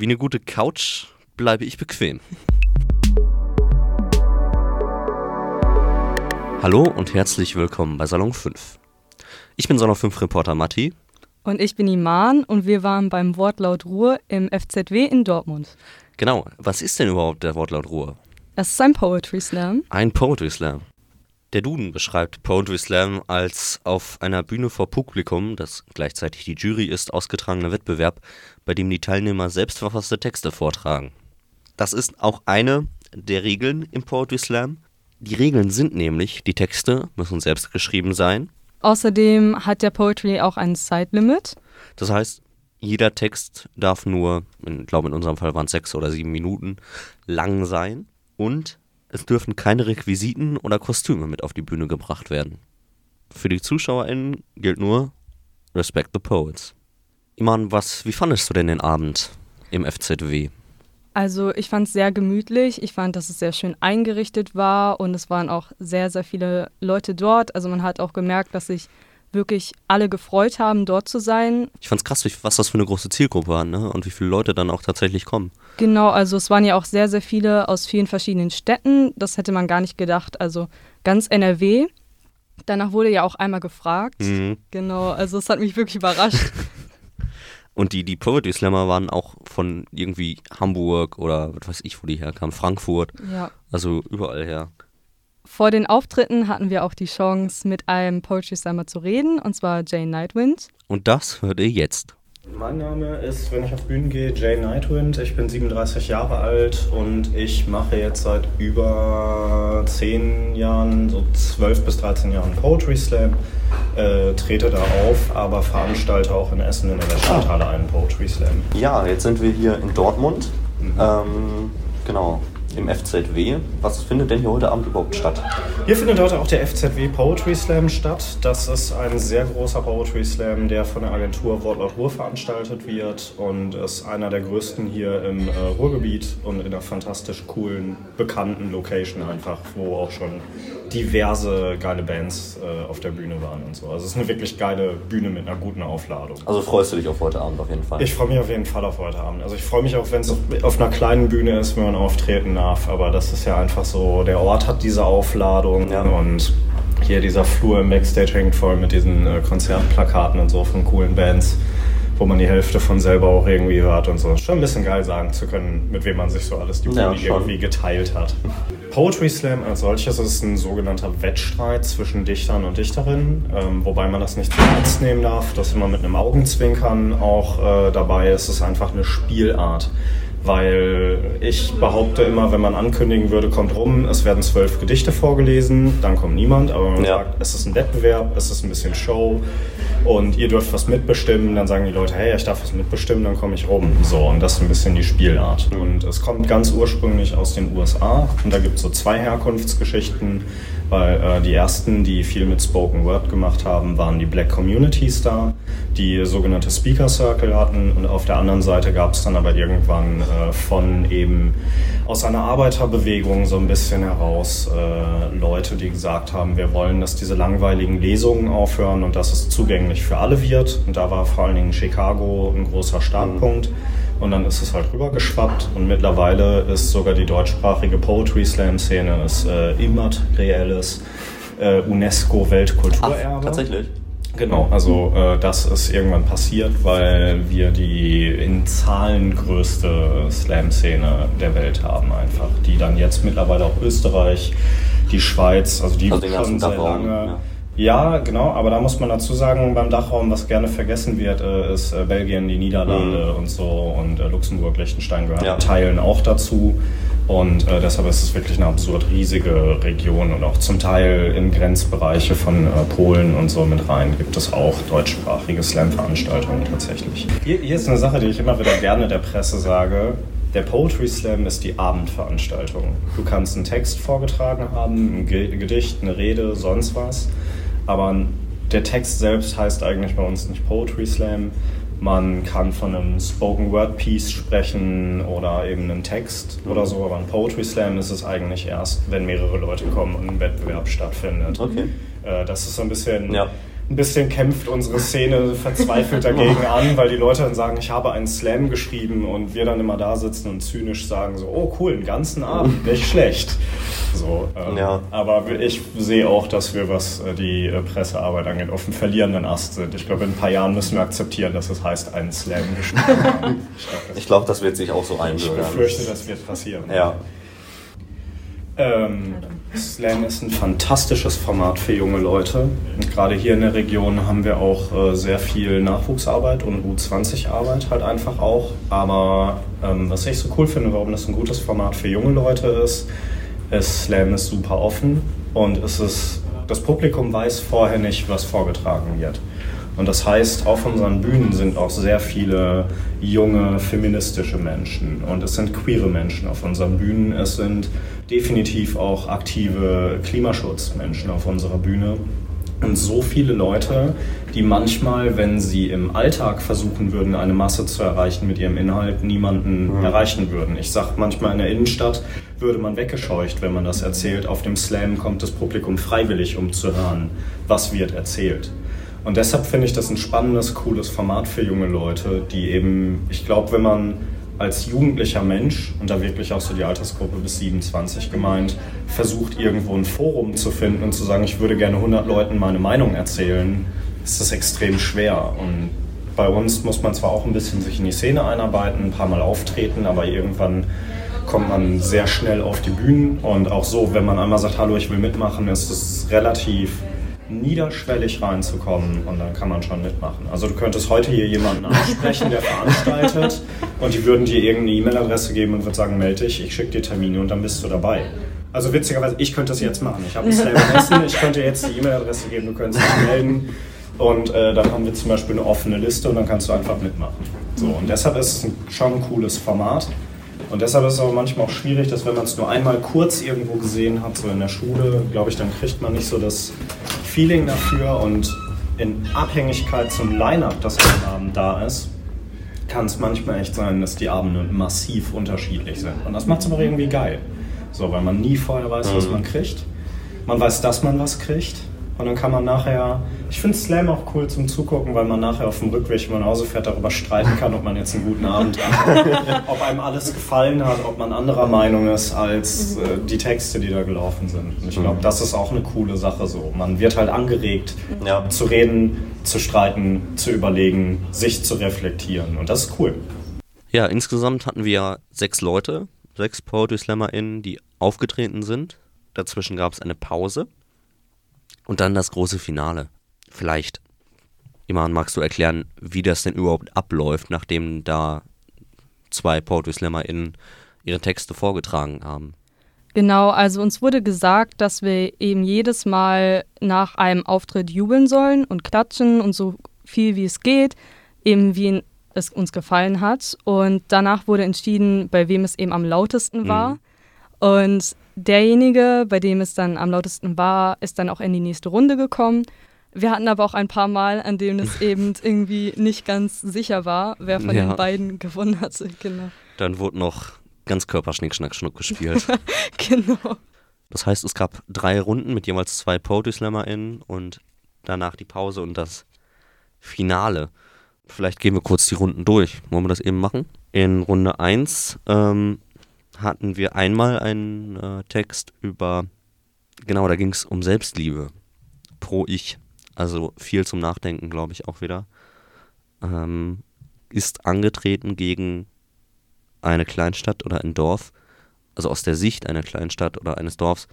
Wie eine gute Couch bleibe ich bequem. Hallo und herzlich willkommen bei Salon 5. Ich bin Salon 5 Reporter Matti. Und ich bin Iman und wir waren beim Wortlaut Ruhr im FZW in Dortmund. Genau, was ist denn überhaupt der Wortlaut Ruhr? Es ist ein Poetry Slam. Ein Poetry Slam. Der Duden beschreibt Poetry Slam als auf einer Bühne vor Publikum, das gleichzeitig die Jury ist, ausgetragener Wettbewerb, bei dem die Teilnehmer selbstverfasste Texte vortragen. Das ist auch eine der Regeln im Poetry Slam. Die Regeln sind nämlich, die Texte müssen selbst geschrieben sein. Außerdem hat der Poetry auch ein Zeitlimit. Das heißt, jeder Text darf nur, ich glaube in unserem Fall waren es sechs oder sieben Minuten, lang sein. Und es dürfen keine Requisiten oder Kostüme mit auf die Bühne gebracht werden. Für die ZuschauerInnen gilt nur Respect the Poets. Iman, was, wie fandest du denn den Abend im FZW? Also ich fand es sehr gemütlich. Ich fand, dass es sehr schön eingerichtet war und es waren auch sehr, sehr viele Leute dort. Also man hat auch gemerkt, dass sich wirklich alle gefreut haben, dort zu sein. Ich fand es krass, was das für eine große Zielgruppe war ne? und wie viele Leute dann auch tatsächlich kommen. Genau, also es waren ja auch sehr, sehr viele aus vielen verschiedenen Städten. Das hätte man gar nicht gedacht. Also ganz NRW. Danach wurde ja auch einmal gefragt. Mhm. Genau, also es hat mich wirklich überrascht. Und die, die Poetry Slammer waren auch von irgendwie Hamburg oder was weiß ich, wo die herkamen, Frankfurt. Ja. Also überall her. Vor den Auftritten hatten wir auch die Chance, mit einem Poetry Slammer zu reden, und zwar Jane Nightwind. Und das hört ihr jetzt. Mein Name ist, wenn ich auf Bühnen gehe, Jane Nightwind. Ich bin 37 Jahre alt und ich mache jetzt seit über 10 Jahren, so 12 bis 13 Jahren Poetry Slam. Äh, trete da auf, aber veranstalte auch in Essen in der Stadthalle einen Poetry Slam. Ja, jetzt sind wir hier in Dortmund. Mhm. Ähm, genau im FZW. Was findet denn hier heute Abend überhaupt statt? Hier findet heute auch der FZW Poetry Slam statt. Das ist ein sehr großer Poetry Slam, der von der Agentur Wortlaut Ruhr veranstaltet wird und ist einer der größten hier im äh, Ruhrgebiet und in einer fantastisch coolen, bekannten Location einfach, wo auch schon diverse geile Bands äh, auf der Bühne waren und so. Also es ist eine wirklich geile Bühne mit einer guten Aufladung. Also freust du dich auf heute Abend auf jeden Fall? Ich freue mich auf jeden Fall auf heute Abend. Also ich freue mich auch, wenn es auf, auf einer kleinen Bühne ist, wenn man auftreten darf. Aber das ist ja einfach so, der Ort hat diese Aufladung ja. und hier dieser Flur im Backstage hängt voll mit diesen äh, Konzertplakaten und so von coolen Bands wo man die Hälfte von selber auch irgendwie hört und so. Schon ein bisschen geil sagen zu können, mit wem man sich so alles die ja, irgendwie geteilt hat. Poetry Slam als solches ist ein sogenannter Wettstreit zwischen Dichtern und Dichterinnen, ähm, wobei man das nicht zu ernst nehmen darf, dass immer mit einem Augenzwinkern auch äh, dabei ist. Es ist einfach eine Spielart weil ich behaupte immer, wenn man ankündigen würde, kommt rum, es werden zwölf Gedichte vorgelesen, dann kommt niemand, aber wenn man ja. sagt, es ist ein Wettbewerb, es ist ein bisschen Show und ihr dürft was mitbestimmen, dann sagen die Leute, hey, ich darf was mitbestimmen, dann komme ich rum. So, und das ist ein bisschen die Spielart. Und es kommt ganz ursprünglich aus den USA und da gibt es so zwei Herkunftsgeschichten weil äh, die ersten, die viel mit Spoken Word gemacht haben, waren die Black Communities da, die sogenannte Speaker Circle hatten und auf der anderen Seite gab es dann aber irgendwann äh, von eben aus einer Arbeiterbewegung so ein bisschen heraus äh, Leute, die gesagt haben, wir wollen, dass diese langweiligen Lesungen aufhören und dass es zugänglich für alle wird. Und da war vor allen Dingen Chicago ein großer Startpunkt. Und dann ist es halt rübergeschwappt und mittlerweile ist sogar die deutschsprachige Poetry Slam Szene ist äh, immaterielles äh, UNESCO Weltkulturerbe. Tatsächlich. Genau, also äh, das ist irgendwann passiert, weil wir die in Zahlen größte Slam-Szene der Welt haben einfach, die dann jetzt mittlerweile auch Österreich, die Schweiz, also die also schon sehr lange... Ja ja, genau, aber da muss man dazu sagen, beim Dachraum, was gerne vergessen wird, äh, ist äh, Belgien, die Niederlande mhm. und so und äh, Luxemburg, Liechtenstein gehören ja. Teilen auch dazu. Und äh, deshalb ist es wirklich eine absurd riesige Region und auch zum Teil in Grenzbereiche von äh, Polen und so mit rein gibt es auch deutschsprachige Slam-Veranstaltungen tatsächlich. Hier, hier ist eine Sache, die ich immer wieder gerne der Presse sage. Der Poetry Slam ist die Abendveranstaltung. Du kannst einen Text vorgetragen haben, ein Gedicht, eine Rede, sonst was. Aber der Text selbst heißt eigentlich bei uns nicht Poetry Slam. Man kann von einem Spoken Word Piece sprechen oder eben einen Text oder so, aber ein Poetry Slam ist es eigentlich erst, wenn mehrere Leute kommen und ein Wettbewerb stattfindet. Okay. Äh, das ist so ein bisschen. Ja ein bisschen kämpft unsere Szene verzweifelt dagegen an, weil die Leute dann sagen, ich habe einen Slam geschrieben und wir dann immer da sitzen und zynisch sagen so, oh cool, einen ganzen Abend, nicht schlecht. So, ähm, ja. Aber ich sehe auch, dass wir, was äh, die äh, Pressearbeit angeht, auf dem verlierenden Ast sind. Ich glaube, in ein paar Jahren müssen wir akzeptieren, dass es heißt, einen Slam geschrieben haben. Ich glaube, das wird sich auch so einbürgern. Ich befürchte, das wird passieren. Ja. Ähm, Slam ist ein fantastisches Format für junge Leute. Und gerade hier in der Region haben wir auch äh, sehr viel Nachwuchsarbeit und U20-Arbeit halt einfach auch. Aber ähm, was ich so cool finde, warum das ein gutes Format für junge Leute ist, ist, Slam ist super offen und es ist, das Publikum weiß vorher nicht, was vorgetragen wird. Und das heißt, auf unseren Bühnen sind auch sehr viele junge feministische Menschen und es sind queere Menschen auf unseren Bühnen. Es sind definitiv auch aktive Klimaschutzmenschen auf unserer Bühne. Und so viele Leute, die manchmal, wenn sie im Alltag versuchen würden, eine Masse zu erreichen mit ihrem Inhalt, niemanden mhm. erreichen würden. Ich sage manchmal in der Innenstadt würde man weggescheucht, wenn man das erzählt. Auf dem Slam kommt das Publikum freiwillig, um zu hören, was wird erzählt. Und deshalb finde ich das ein spannendes, cooles Format für junge Leute, die eben, ich glaube, wenn man als jugendlicher Mensch, und da wirklich auch so die Altersgruppe bis 27 gemeint, versucht irgendwo ein Forum zu finden und zu sagen, ich würde gerne 100 Leuten meine Meinung erzählen, ist das extrem schwer. Und bei uns muss man zwar auch ein bisschen sich in die Szene einarbeiten, ein paar Mal auftreten, aber irgendwann kommt man sehr schnell auf die Bühnen und auch so, wenn man einmal sagt, hallo, ich will mitmachen, ist es relativ niederschwellig reinzukommen und dann kann man schon mitmachen. Also du könntest heute hier jemanden ansprechen, der veranstaltet und die würden dir irgendeine E-Mail-Adresse geben und würden sagen, melde dich, ich schicke dir Termine und dann bist du dabei. Also witzigerweise, ich könnte das jetzt machen. Ich habe ein Slam Essen, ich könnte jetzt die E-Mail-Adresse geben, du könntest dich melden und äh, dann haben wir zum Beispiel eine offene Liste und dann kannst du einfach mitmachen. So, und deshalb ist es ein, schon ein cooles Format. Und deshalb ist es aber manchmal auch schwierig, dass wenn man es nur einmal kurz irgendwo gesehen hat, so in der Schule, glaube ich, dann kriegt man nicht so das Feeling dafür und in Abhängigkeit zum Line-Up, das am Abend da ist, kann es manchmal echt sein, dass die Abende massiv unterschiedlich sind. Und das macht es aber irgendwie geil. So, weil man nie vorher weiß, was mhm. man kriegt. Man weiß, dass man was kriegt. Und dann kann man nachher, ich finde Slam auch cool zum Zugucken, weil man nachher auf dem Rückweg, wenn man nach Hause fährt, darüber streiten kann, ob man jetzt einen guten Abend hat, ob einem alles gefallen hat, ob man anderer Meinung ist als äh, die Texte, die da gelaufen sind. Und ich glaube, mhm. das ist auch eine coole Sache so. Man wird halt angeregt, ja. zu reden, zu streiten, zu überlegen, sich zu reflektieren. Und das ist cool. Ja, insgesamt hatten wir sechs Leute, sechs Poetry SlammerInnen, die aufgetreten sind. Dazwischen gab es eine Pause. Und dann das große Finale. Vielleicht, Iman, magst du erklären, wie das denn überhaupt abläuft, nachdem da zwei Poetry SlammerInnen ihre Texte vorgetragen haben? Genau, also uns wurde gesagt, dass wir eben jedes Mal nach einem Auftritt jubeln sollen und klatschen und so viel wie es geht, eben wie es uns gefallen hat. Und danach wurde entschieden, bei wem es eben am lautesten war. Mhm. Und derjenige, bei dem es dann am lautesten war, ist dann auch in die nächste Runde gekommen. Wir hatten aber auch ein paar Mal, an denen es eben irgendwie nicht ganz sicher war, wer von ja. den beiden gewonnen hat. Genau. Dann wurde noch ganz Körperschnick, Schnack, Schnuck gespielt. genau. Das heißt, es gab drei Runden mit jeweils zwei Poetry SlammerInnen und danach die Pause und das Finale. Vielleicht gehen wir kurz die Runden durch. Wollen wir das eben machen? In Runde 1 ähm, hatten wir einmal einen äh, Text über, genau, da ging es um Selbstliebe pro Ich. Also viel zum Nachdenken, glaube ich, auch wieder. Ähm, ist angetreten gegen eine Kleinstadt oder ein Dorf, also aus der Sicht einer Kleinstadt oder eines Dorfs,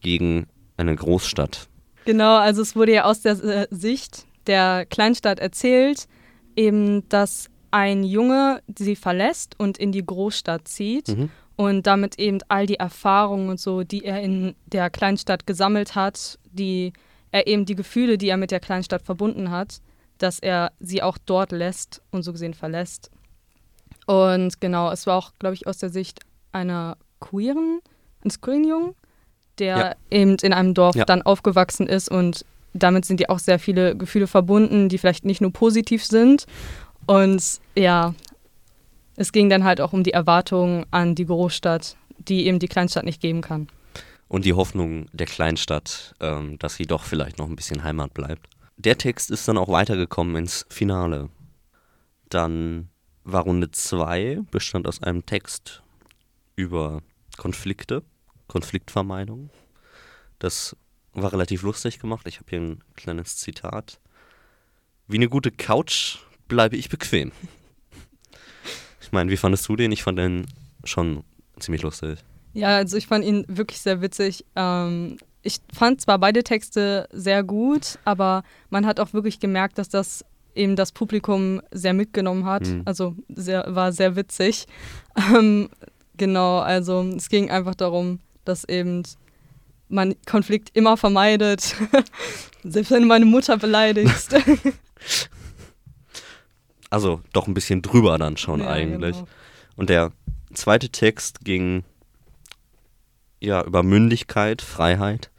gegen eine Großstadt. Genau, also es wurde ja aus der äh, Sicht der Kleinstadt erzählt, eben, dass ein Junge sie verlässt und in die Großstadt zieht. Mhm und damit eben all die Erfahrungen und so, die er in der Kleinstadt gesammelt hat, die er eben die Gefühle, die er mit der Kleinstadt verbunden hat, dass er sie auch dort lässt und so gesehen verlässt. Und genau, es war auch, glaube ich, aus der Sicht einer queeren, eines Screen-Jungen, der ja. eben in einem Dorf ja. dann aufgewachsen ist und damit sind ja auch sehr viele Gefühle verbunden, die vielleicht nicht nur positiv sind. Und ja, es ging dann halt auch um die Erwartungen an die Großstadt, die eben die Kleinstadt nicht geben kann. Und die Hoffnung der Kleinstadt, ähm, dass sie doch vielleicht noch ein bisschen Heimat bleibt. der Text ist dann auch weitergekommen ins Finale. Dann war Runde 2, bestand aus einem Text über Konflikte, Konfliktvermeidung. Das war relativ lustig gemacht. Ich habe hier ein kleines Zitat. Wie eine gute Couch bleibe ich bequem. Ich meine, wie fandest du den? Ich fand den schon ziemlich lustig. Ja, also ich fand ihn wirklich sehr witzig. Ähm, ich fand zwar beide Texte sehr gut, aber man hat auch wirklich gemerkt, dass das eben das Publikum sehr mitgenommen hat. Mhm. Also sehr, war sehr witzig. Ähm, genau, also es ging einfach darum, dass eben man Konflikt immer vermeidet. Selbst wenn du meine Mutter beleidigst. also doch ein bisschen drüber dann schon ja, eigentlich. Genau. Und der zweite Text ging ja über Mündigkeit, Freiheit.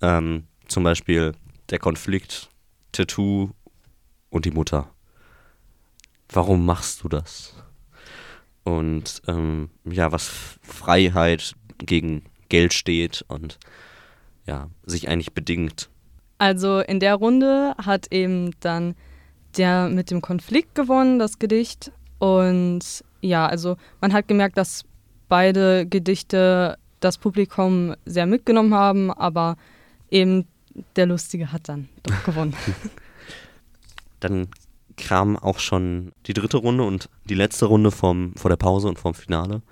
Ähm, zum Beispiel der Konflikt Tattoo und die Mutter. Warum machst du das? Und ähm, ja, was Freiheit gegen Geld steht und ja, sich eigentlich bedingt. Also in der Runde hat eben dann der mit dem Konflikt gewonnen, das Gedicht. Und ja, also man hat gemerkt, dass beide Gedichte das Publikum sehr mitgenommen haben, aber eben der Lustige hat dann doch gewonnen. dann kam auch schon die dritte Runde und die letzte Runde vom, vor der Pause und vom Finale.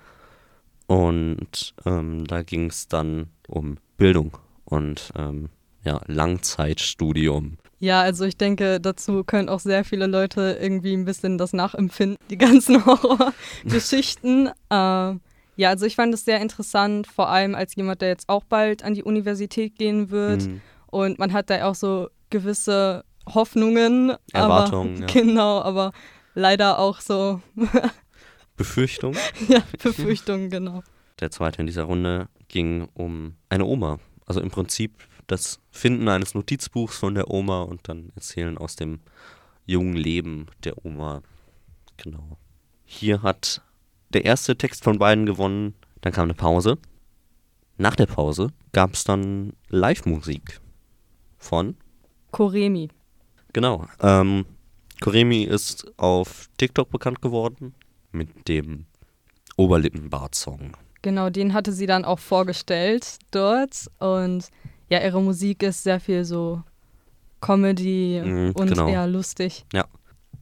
Und ähm, da ging es dann um Bildung und ähm, ja, Langzeitstudium. Ja, also ich denke, dazu können auch sehr viele Leute irgendwie ein bisschen das nachempfinden, die ganzen Horrorgeschichten. äh, ja, also ich fand es sehr interessant, vor allem als jemand, der jetzt auch bald an die Universität gehen wird. Mhm. Und man hat da auch so gewisse Hoffnungen. Erwartungen. Aber, ja. Genau, aber leider auch so. Befürchtung? ja, Befürchtung, genau. Der zweite in dieser Runde ging um eine Oma. Also im Prinzip das Finden eines Notizbuchs von der Oma und dann erzählen aus dem jungen Leben der Oma. Genau. Hier hat der erste Text von beiden gewonnen, dann kam eine Pause. Nach der Pause gab es dann Live-Musik von Koremi. Genau. Ähm, Koremi ist auf TikTok bekannt geworden mit dem Oberlippenbart-Song. Genau, den hatte sie dann auch vorgestellt dort. Und ja, ihre Musik ist sehr viel so Comedy mhm, und genau. eher lustig. Ja.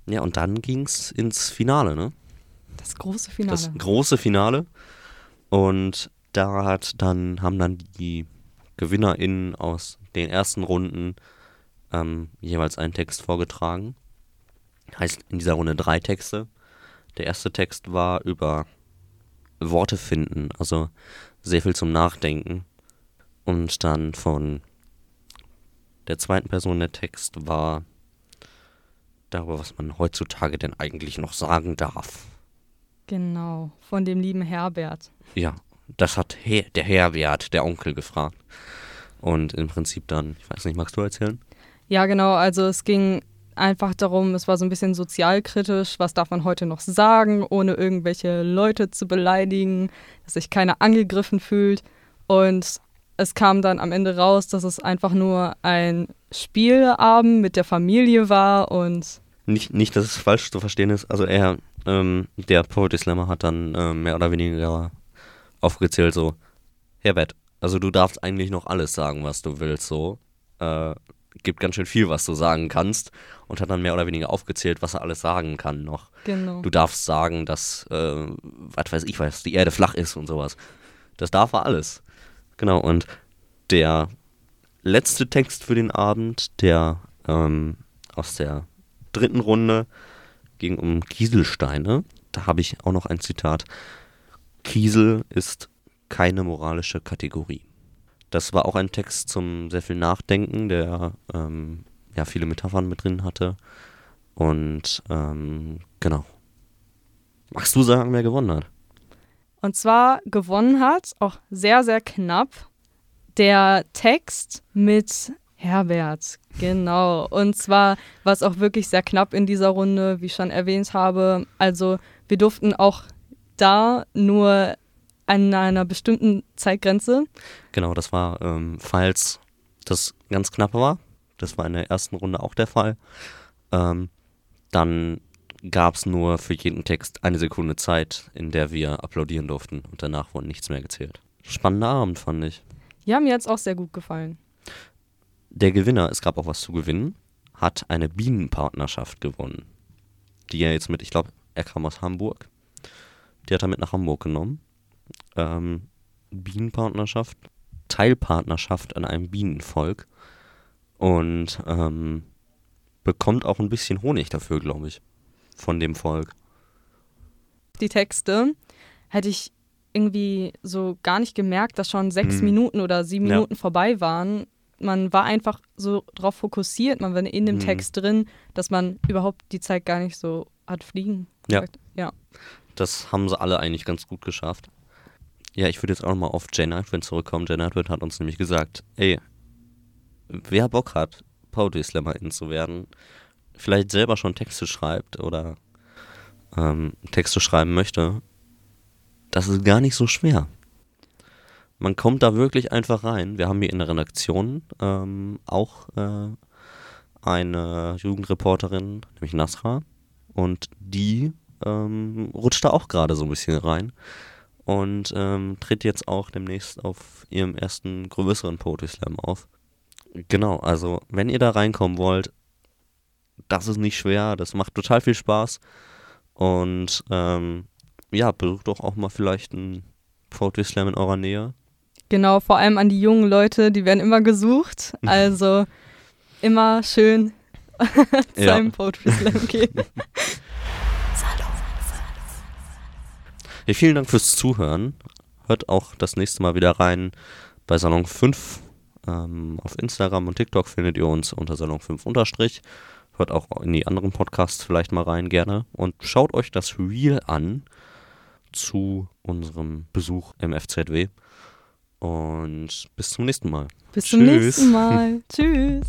Ja, und dann ging es ins Finale, ne? Das große Finale. Das große Finale. Und da hat dann, haben dann die GewinnerInnen aus den ersten Runden ähm, jeweils einen Text vorgetragen. Heißt in dieser Runde drei Texte. Der erste Text war über Worte finden, also sehr viel zum Nachdenken. Und dann von der zweiten Person der Text war darüber, was man heutzutage denn eigentlich noch sagen darf. Genau, von dem lieben Herbert. Ja, das hat Her der Herbert, der Onkel, gefragt. Und im Prinzip dann, ich weiß nicht, magst du erzählen? Ja, genau. Also es ging einfach darum, es war so ein bisschen sozialkritisch, was darf man heute noch sagen, ohne irgendwelche Leute zu beleidigen, dass sich keiner angegriffen fühlt. Und es kam dann am Ende raus, dass es einfach nur ein Spielabend mit der Familie war und. Nicht, nicht dass es falsch zu verstehen ist. Also er, ähm, der Poetry Slammer hat dann äh, mehr oder weniger aufgezählt, so, Herbert, also du darfst eigentlich noch alles sagen, was du willst, so. Äh, gibt ganz schön viel, was du sagen kannst und hat dann mehr oder weniger aufgezählt, was er alles sagen kann noch. Genau. Du darfst sagen, dass, äh, was weiß ich was, die Erde flach ist und sowas. Das darf er alles. Genau, und der letzte Text für den Abend, der ähm, aus der dritten Runde ging um Kieselsteine. Da habe ich auch noch ein Zitat. Kiesel ist keine moralische Kategorie. Das war auch ein Text zum sehr viel Nachdenken, der ähm, ja viele Metaphern mit drin hatte. Und ähm, genau. Magst du sagen, wer gewonnen hat? Und zwar gewonnen hat, auch sehr, sehr knapp, der Text mit Herbert. Genau. Und zwar war es auch wirklich sehr knapp in dieser Runde, wie ich schon erwähnt habe. Also wir durften auch da nur an einer bestimmten Zeitgrenze. Genau, das war, ähm, falls das ganz knapp war, Das war in der ersten Runde auch der Fall. Ähm, dann gab es nur für jeden Text eine Sekunde Zeit, in der wir applaudieren durften und danach wurde nichts mehr gezählt. Spannender Abend, fand ich. Ja, mir hat es auch sehr gut gefallen. Der Gewinner, es gab auch was zu gewinnen, hat eine Bienenpartnerschaft gewonnen. Die er jetzt mit, ich glaube, er kam aus Hamburg. Die hat er mit nach Hamburg genommen. Ähm, Bienenpartnerschaft, Teilpartnerschaft an einem Bienenvolk. Und ähm, bekommt auch ein bisschen Honig dafür, glaube ich, von dem Volk. Die Texte hätte ich irgendwie so gar nicht gemerkt, dass schon sechs Mhm. Minuten oder sieben Ja. Minuten vorbei waren. Man war einfach so drauf fokussiert, man war in dem Mhm. Text drin, dass man überhaupt die Zeit gar nicht so hat fliegen. Ja. ja. Das haben sie alle eigentlich ganz gut geschafft. Ja, ich würde jetzt auch nochmal auf Jay Nightwind zurückkommen. Jay Nightwind hat uns nämlich gesagt, ey, wer Bock hat, Poetry Slammerin zu werden, vielleicht selber schon Texte schreibt oder ähm, Texte schreiben möchte, das ist gar nicht so schwer. Man kommt da wirklich einfach rein. Wir haben hier in der Redaktion ähm, auch äh, eine Jugendreporterin, nämlich Nasra, und die ähm, rutscht da auch gerade so ein bisschen rein und ähm, tritt jetzt auch demnächst auf ihrem ersten größeren Poetry Slam auf. Genau, also wenn ihr da reinkommen wollt, das ist nicht schwer, das macht total viel Spaß und ähm, ja, besucht doch auch mal vielleicht einen Poetry Slam in eurer Nähe. Genau, vor allem an die jungen Leute, die werden immer gesucht. Also immer schön zu Ja. einem Poetry Slam gehen. Ja, vielen Dank fürs Zuhören. Hört auch das nächste Mal wieder rein bei Salon 5. Ähm, auf Instagram und TikTok findet ihr uns unter Salon 5 unterstrich. Hört auch in die anderen Podcasts vielleicht mal rein gerne. Und schaut euch das Reel an zu unserem Besuch im FZW. Und bis zum nächsten Mal. Bis zum Tschüss. nächsten Mal. Tschüss.